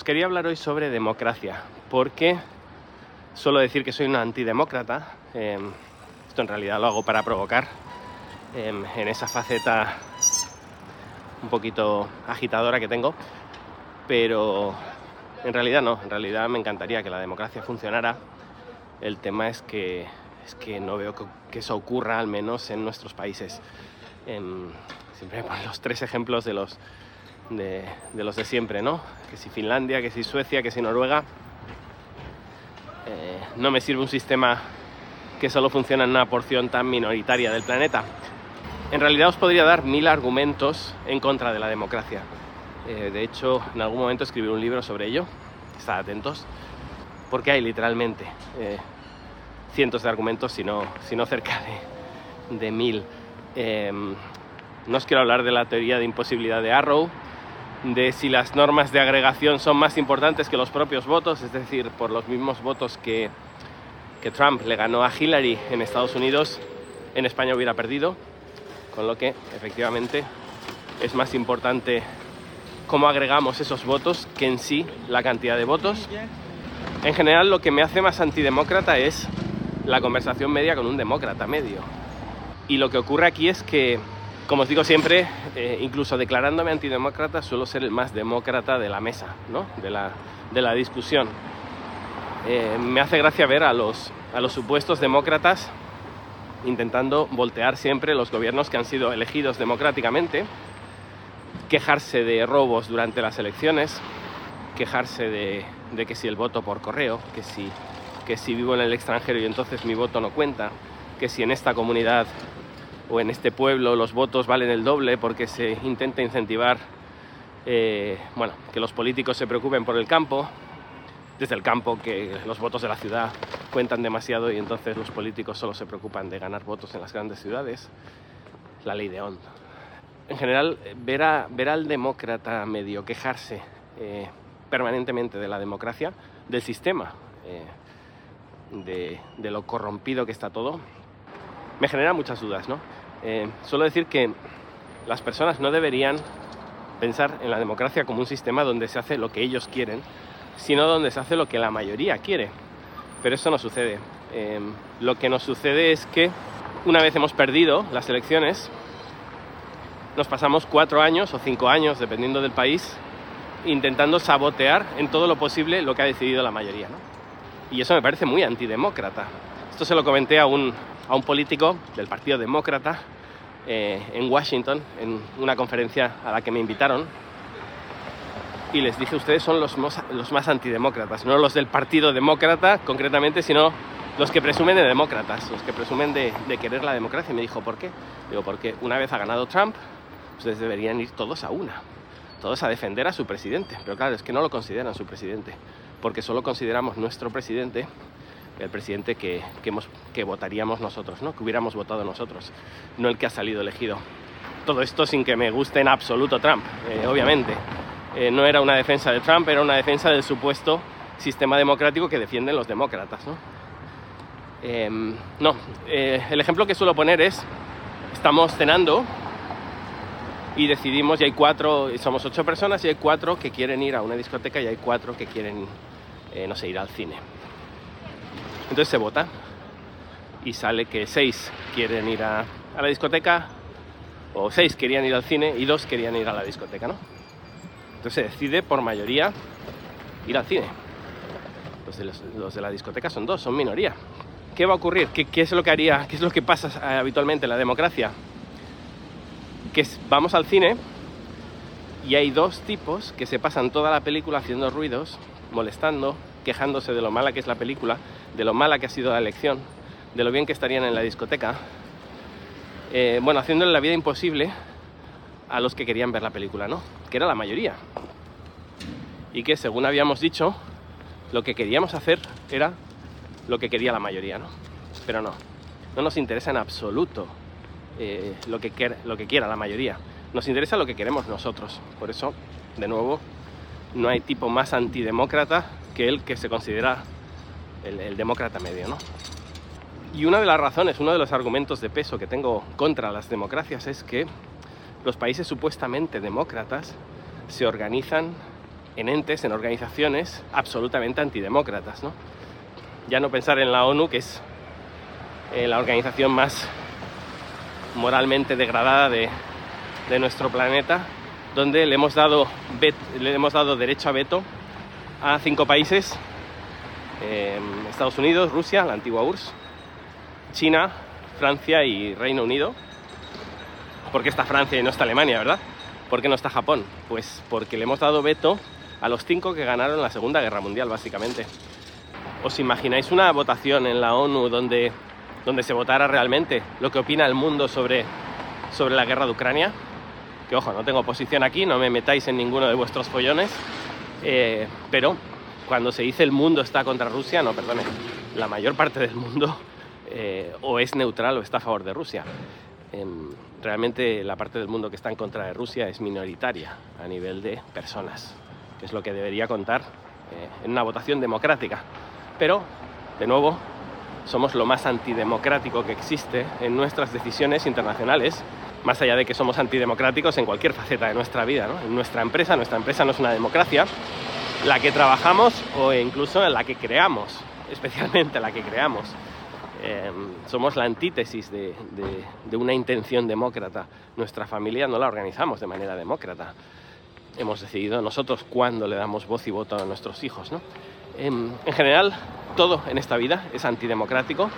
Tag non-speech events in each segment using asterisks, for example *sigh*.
Os quería hablar hoy sobre democracia, porque suelo decir que soy una antidemócrata. Em, esto en realidad lo hago para provocar em, en esa faceta un poquito agitadora que tengo, pero en realidad no, en realidad me encantaría que la democracia funcionara. El tema es que, es que no veo que, eso ocurra, al menos en nuestros países. Em, siempre pongo los tres ejemplos de los de, los de siempre, ¿no? Que si Finlandia, que si Suecia, que si Noruega. Eh, no me sirve un sistema que solo funciona en una porción tan minoritaria del planeta. En realidad os podría dar mil argumentos en contra de la democracia. Eh, de hecho, en algún momento escribí un libro sobre ello. Estad atentos. Porque hay literalmente eh, cientos de argumentos, si no, cerca de, de mil. no os quiero hablar de la teoría de imposibilidad de Arrow, de si las normas de agregación son más importantes que los propios votos, es decir, por los mismos votos que, que Trump le ganó a Hillary en Estados Unidos, en España hubiera perdido, con lo que efectivamente es más importante cómo agregamos esos votos que en sí la cantidad de votos. En general lo que me hace más antidemócrata es la conversación media con un demócrata medio. Y lo que ocurre aquí es que como os digo siempre, eh, incluso declarándome antidemócrata, suelo ser el más demócrata de la mesa, ¿no? de, la, discusión. Eh, me hace gracia ver a los, a los supuestos demócratas intentando voltear siempre los gobiernos que han sido elegidos democráticamente, quejarse de robos durante las elecciones, quejarse de, de que si el voto por correo, que si, que si vivo en el extranjero y entonces mi voto no cuenta, que si en esta comunidad o en este pueblo los votos valen el doble porque se intenta incentivar eh, bueno, que los políticos se preocupen por el campo, desde el campo que los votos de la ciudad cuentan demasiado y entonces los políticos solo se preocupan de ganar votos en las grandes ciudades. La ley de Onda. En general, ver, a, ver al demócrata medio quejarse eh, permanentemente de la democracia, del sistema, eh, de, de lo corrompido que está todo, me genera muchas dudas, ¿no? Eh, suelo decir que las personas no deberían pensar en la democracia como un sistema donde se hace lo que ellos quieren, sino donde se hace lo que la mayoría quiere. Pero eso no sucede. Em, lo que nos sucede es que una vez hemos perdido las elecciones, nos pasamos cuatro años o cinco años, dependiendo del país, intentando sabotear en todo lo posible lo que ha decidido la mayoría. Y eso me parece muy antidemócrata. Esto se lo comenté a un, a un político del Partido Demócrata eh, en Washington, en una conferencia a la que me invitaron, y les dije, ustedes son los, los más antidemócratas, no los del Partido Demócrata concretamente, sino los que presumen de demócratas, los que presumen de, querer la democracia. Y me dijo, ¿por qué? Digo, porque una vez ha ganado Trump, ustedes deberían ir todos a una, todos a defender a su presidente. Pero claro, es que no lo consideran su presidente, porque solo consideramos nuestro presidente el presidente que, que, votaríamos nosotros, ¿no? que hubiéramos votado nosotros, no el que ha salido elegido. Todo esto sin que me guste en absoluto Trump, eh, obviamente. Eh, no era una defensa de Trump, era una defensa del supuesto sistema democrático que defienden los demócratas. No, em, no eh, el ejemplo que suelo poner es, estamos cenando y decidimos, y hay cuatro, somos ocho personas y hay cuatro que quieren ir a una discoteca y hay cuatro que quieren, no sé, ir al cine entonces se vota y sale que seis quieren ir a, la discoteca o seis querían ir al cine y dos querían ir a la discoteca, ¿no? Entonces se decide por mayoría ir al cine. Los de, la discoteca son dos, son minoría. ¿Qué va a ocurrir? ¿Qué, es lo que haría? ¿Qué es lo que pasa habitualmente en la democracia? Que vamos al cine y hay dos tipos que se pasan toda la película haciendo ruidos, molestando, quejándose de lo mala que es la película, de lo mala que ha sido la elección, de lo bien que estarían en la discoteca, eh, bueno, haciéndole la vida imposible a los que querían ver la película, ¿no? Que era la mayoría. Y que, según habíamos dicho, lo que queríamos hacer era lo que quería la mayoría, ¿no? Pero no, no nos interesa en absoluto eh, lo, que lo que quiera la mayoría. Nos interesa lo que queremos nosotros. Por eso, de nuevo, no hay tipo más antidemócrata que el que se considera el, demócrata medio, ¿no? Y una de las razones, uno de los argumentos de peso que tengo contra las democracias es que los países supuestamente demócratas se organizan en entes, en organizaciones absolutamente antidemócratas. ¿no? Ya no pensar en la ONU, que es eh, la organización más moralmente degradada de, de nuestro planeta, donde le hemos, dado le hemos dado derecho a veto a cinco países, em, Estados Unidos, Rusia, la antigua URSS, China, Francia y Reino Unido. ¿Por qué está Francia y no está Alemania, verdad? ¿Por qué no está Japón? Pues porque le hemos dado veto a los cinco que ganaron la Segunda Guerra Mundial, básicamente. ¿Os imagináis una votación en la ONU donde, donde se votara realmente lo que opina el mundo sobre, sobre la guerra de Ucrania? Que ojo, no tengo posición aquí, no me metáis en ninguno de vuestros follones, eh, pero cuando se dice el mundo está contra Rusia, no, perdone, la mayor parte del mundo eh, o es neutral o está a favor de Rusia. Em, realmente la parte del mundo que está en contra de Rusia es minoritaria a nivel de personas, que es lo que debería contar eh, en una votación democrática. Pero, de nuevo, somos lo más antidemocrático que existe en nuestras decisiones internacionales, más allá de que somos antidemocráticos en cualquier faceta de nuestra vida. En nuestra empresa, nuestra empresa no es una democracia, la que trabajamos o incluso en la que creamos, *laughs* especialmente la que creamos. Em, somos la antítesis de, una intención demócrata. Nuestra familia no la organizamos de manera demócrata. Hemos decidido nosotros cuándo le damos voz y voto a nuestros hijos. Em, en, general, todo en esta vida es antidemocrático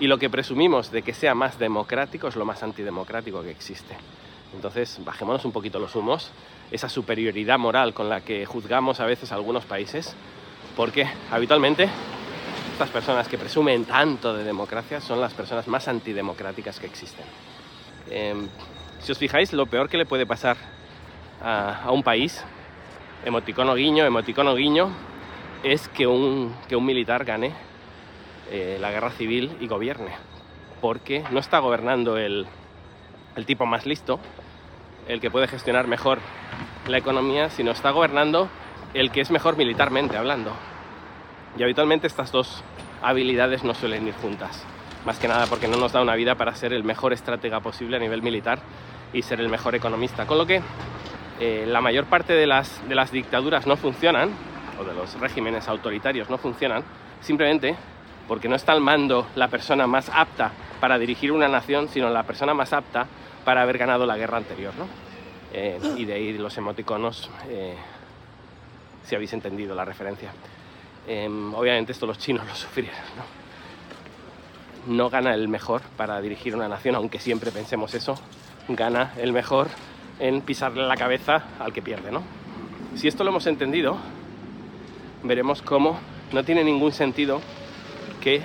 y lo que presumimos de que sea más democrático es lo más antidemocrático que existe. Entonces, bajémonos un poquito los humos, esa superioridad moral con la que juzgamos a veces a algunos países, porque habitualmente estas personas que presumen tanto de democracia son las personas más antidemocráticas que existen. Em, si os fijáis, lo peor que le puede pasar a, un país, emoticono guiño, emoticono guiño, es que un, que un militar gane eh, la guerra civil y gobierne. Porque no está gobernando el, el tipo más listo, el que puede gestionar mejor la economía, sino está gobernando el que es mejor militarmente hablando. Y habitualmente estas dos habilidades no suelen ir juntas. Más que nada porque no nos da una vida para ser el mejor estratega posible a nivel militar y ser el mejor economista. Con lo que eh, la mayor parte de las, de las dictaduras no funcionan, o de los regímenes autoritarios no funcionan, simplemente porque no está al mando la persona más apta para dirigir una nación, sino la persona más apta para haber ganado la guerra anterior. ¿no? Eh, y de ahí los emoticonos, eh, si habéis entendido la referencia. Em, obviamente esto los chinos lo sufrieron. ¿no? no gana el mejor para dirigir una nación, aunque siempre pensemos eso, gana el mejor en pisarle la cabeza al que pierde. ¿no? Si esto lo hemos entendido, veremos cómo no tiene ningún sentido que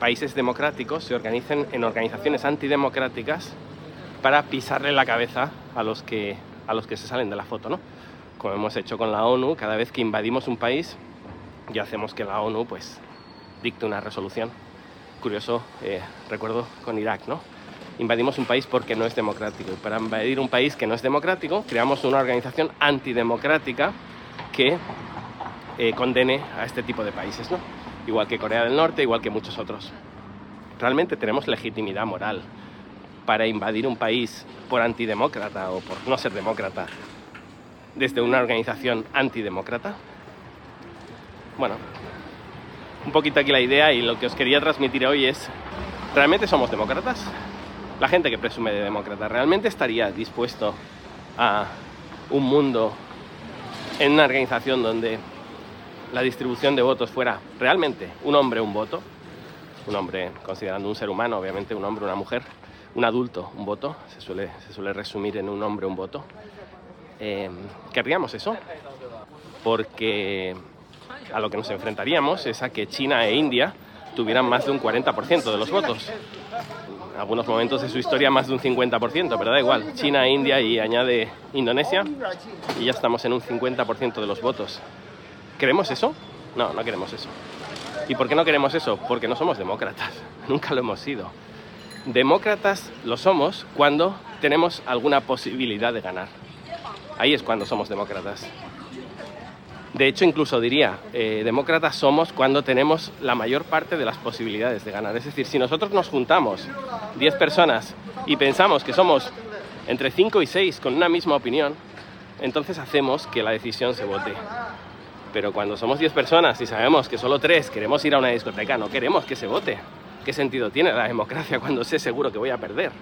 países democráticos se organicen en organizaciones antidemocráticas para pisarle la cabeza a los que, a los que se salen de la foto, ¿no? Como hemos hecho con la ONU, cada vez que invadimos un país, y hacemos que la ONU pues dicte una resolución. Curioso, eh, recuerdo con Irak, ¿no? Invadimos un país porque no es democrático. Y para invadir un país que no es democrático, creamos una organización antidemocrática que eh, condene a este tipo de países, ¿no? Igual que Corea del Norte, igual que muchos otros. Realmente tenemos legitimidad moral para invadir un país por antidemócrata o por no ser demócrata desde una organización antidemócrata bueno, un poquito aquí la idea y lo que os quería transmitir hoy es, ¿realmente somos demócratas? La gente que presume de demócrata, ¿realmente estaría dispuesto a un mundo en una organización donde la distribución de votos fuera realmente un hombre, un voto? Un hombre, considerando un ser humano, obviamente un hombre, una mujer, un adulto, un voto, se suele, resumir en un hombre, un voto. Eh, ¿Querríamos eso? Porque a lo que nos enfrentaríamos es a que China e India tuvieran más de un 40% de los votos. En algunos momentos de su historia más de un 50%, pero da igual. China, e India y añade Indonesia y ya estamos en un 50% de los votos. ¿Queremos eso? No, no queremos eso. ¿Y por qué no queremos eso? Porque no somos demócratas. *laughs* Nunca lo hemos sido. Demócratas lo somos cuando tenemos alguna posibilidad de ganar. Ahí es cuando somos demócratas. De hecho, incluso diría, eh, demócratas somos cuando tenemos la mayor parte de las posibilidades de ganar. Es decir, si nosotros nos juntamos 10 personas y pensamos que somos entre 5 y 6 con una misma opinión, entonces hacemos que la decisión se vote. Pero cuando somos 10 personas y sabemos que solo 3 queremos ir a una discoteca, no queremos que se vote. ¿Qué sentido tiene la democracia cuando sé seguro que voy a perder?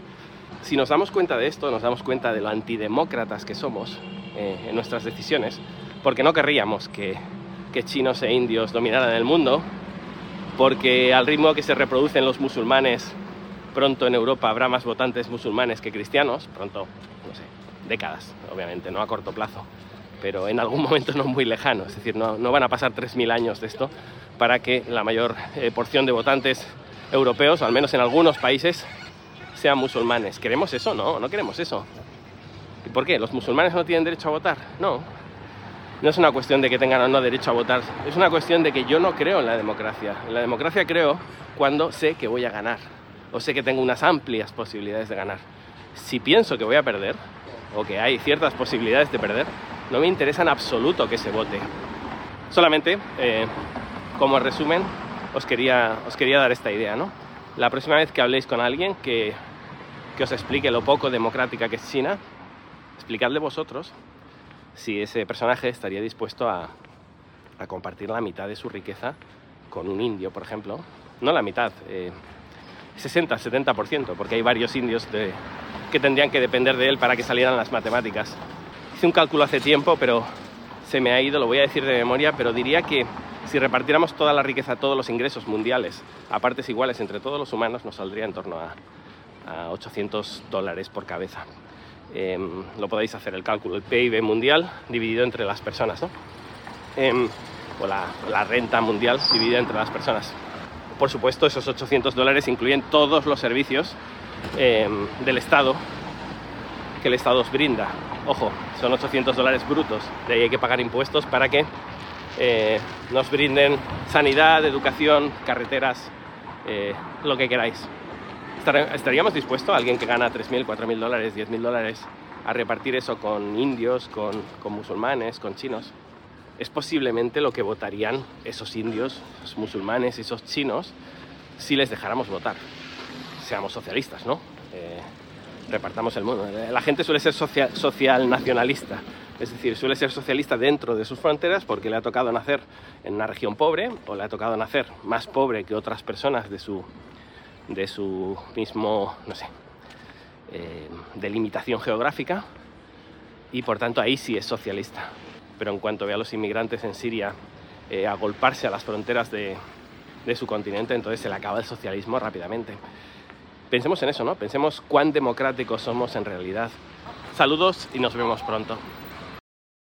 Si nos damos cuenta de esto, nos damos cuenta de lo antidemócratas que somos eh, en nuestras decisiones, porque no querríamos que, que chinos e indios dominaran el mundo, porque al ritmo que se reproducen los musulmanes, pronto en Europa habrá más votantes musulmanes que cristianos, pronto, no sé, décadas, obviamente, no a corto plazo, pero en algún *laughs* momento no muy lejano, es decir, no, no van a pasar 3.000 años de esto para que la mayor eh, porción de votantes europeos, al menos en algunos países, sean musulmanes. ¿Queremos eso? No, no queremos eso. ¿Y por qué? ¿Los musulmanes no tienen derecho a votar? No. No es una cuestión de que tengan o no derecho a votar, es una cuestión de que yo no creo en la democracia. En la democracia creo cuando sé que voy a ganar, o sé que tengo unas amplias posibilidades de ganar. Si pienso que voy a perder, o que hay ciertas posibilidades de perder, no me interesa en absoluto que se vote. Solamente, eh, como resumen, os quería, os quería dar esta idea, ¿no? La próxima vez que habléis con alguien que, que os explique lo poco democrática que es China, explicadle vosotros si ese personaje estaría dispuesto a, a compartir la mitad de su riqueza con un indio, por ejemplo. No la mitad, eh, 60, 70%, porque hay varios indios de, que tendrían que depender de él para que salieran las matemáticas. Hice un cálculo hace tiempo, pero se me ha ido, lo voy a decir de memoria, pero diría que si repartiéramos toda la riqueza, todos los ingresos mundiales a partes iguales entre todos los humanos, nos saldría en torno a, a 800 dólares por cabeza. Eh, lo podéis hacer el cálculo, el PIB mundial dividido entre las personas. Eh, o la, renta mundial dividida entre las personas. Por supuesto, esos 800 dólares incluyen todos los servicios eh, del Estado que el Estado os brinda. Ojo, son 800 dólares brutos, de ahí hay que pagar impuestos para que eh, nos brinden sanidad, educación, carreteras, eh, lo que queráis. ¿Estaríamos dispuestos, alguien que gana 3.000, 4.000 dólares, 10.000 dólares, a repartir eso con indios, con, con, musulmanes, con chinos? Es posiblemente lo que votarían esos indios, esos musulmanes, esos chinos, si les dejáramos votar. Seamos socialistas, ¿no? Eh, repartamos el mundo. La gente suele ser social, social nacionalista, es decir, suele ser socialista dentro de sus fronteras porque le ha tocado nacer en una región pobre o le ha tocado nacer más pobre que otras personas de su, de su mismo, no sé, eh, delimitación geográfica y por tanto ahí sí es socialista. Pero en cuanto ve a los inmigrantes en Siria eh, agolparse a las fronteras de, de su continente, entonces se le acaba el socialismo rápidamente. Pensemos en eso, ¿no? Pensemos cuán democráticos somos en realidad. Saludos y nos vemos pronto.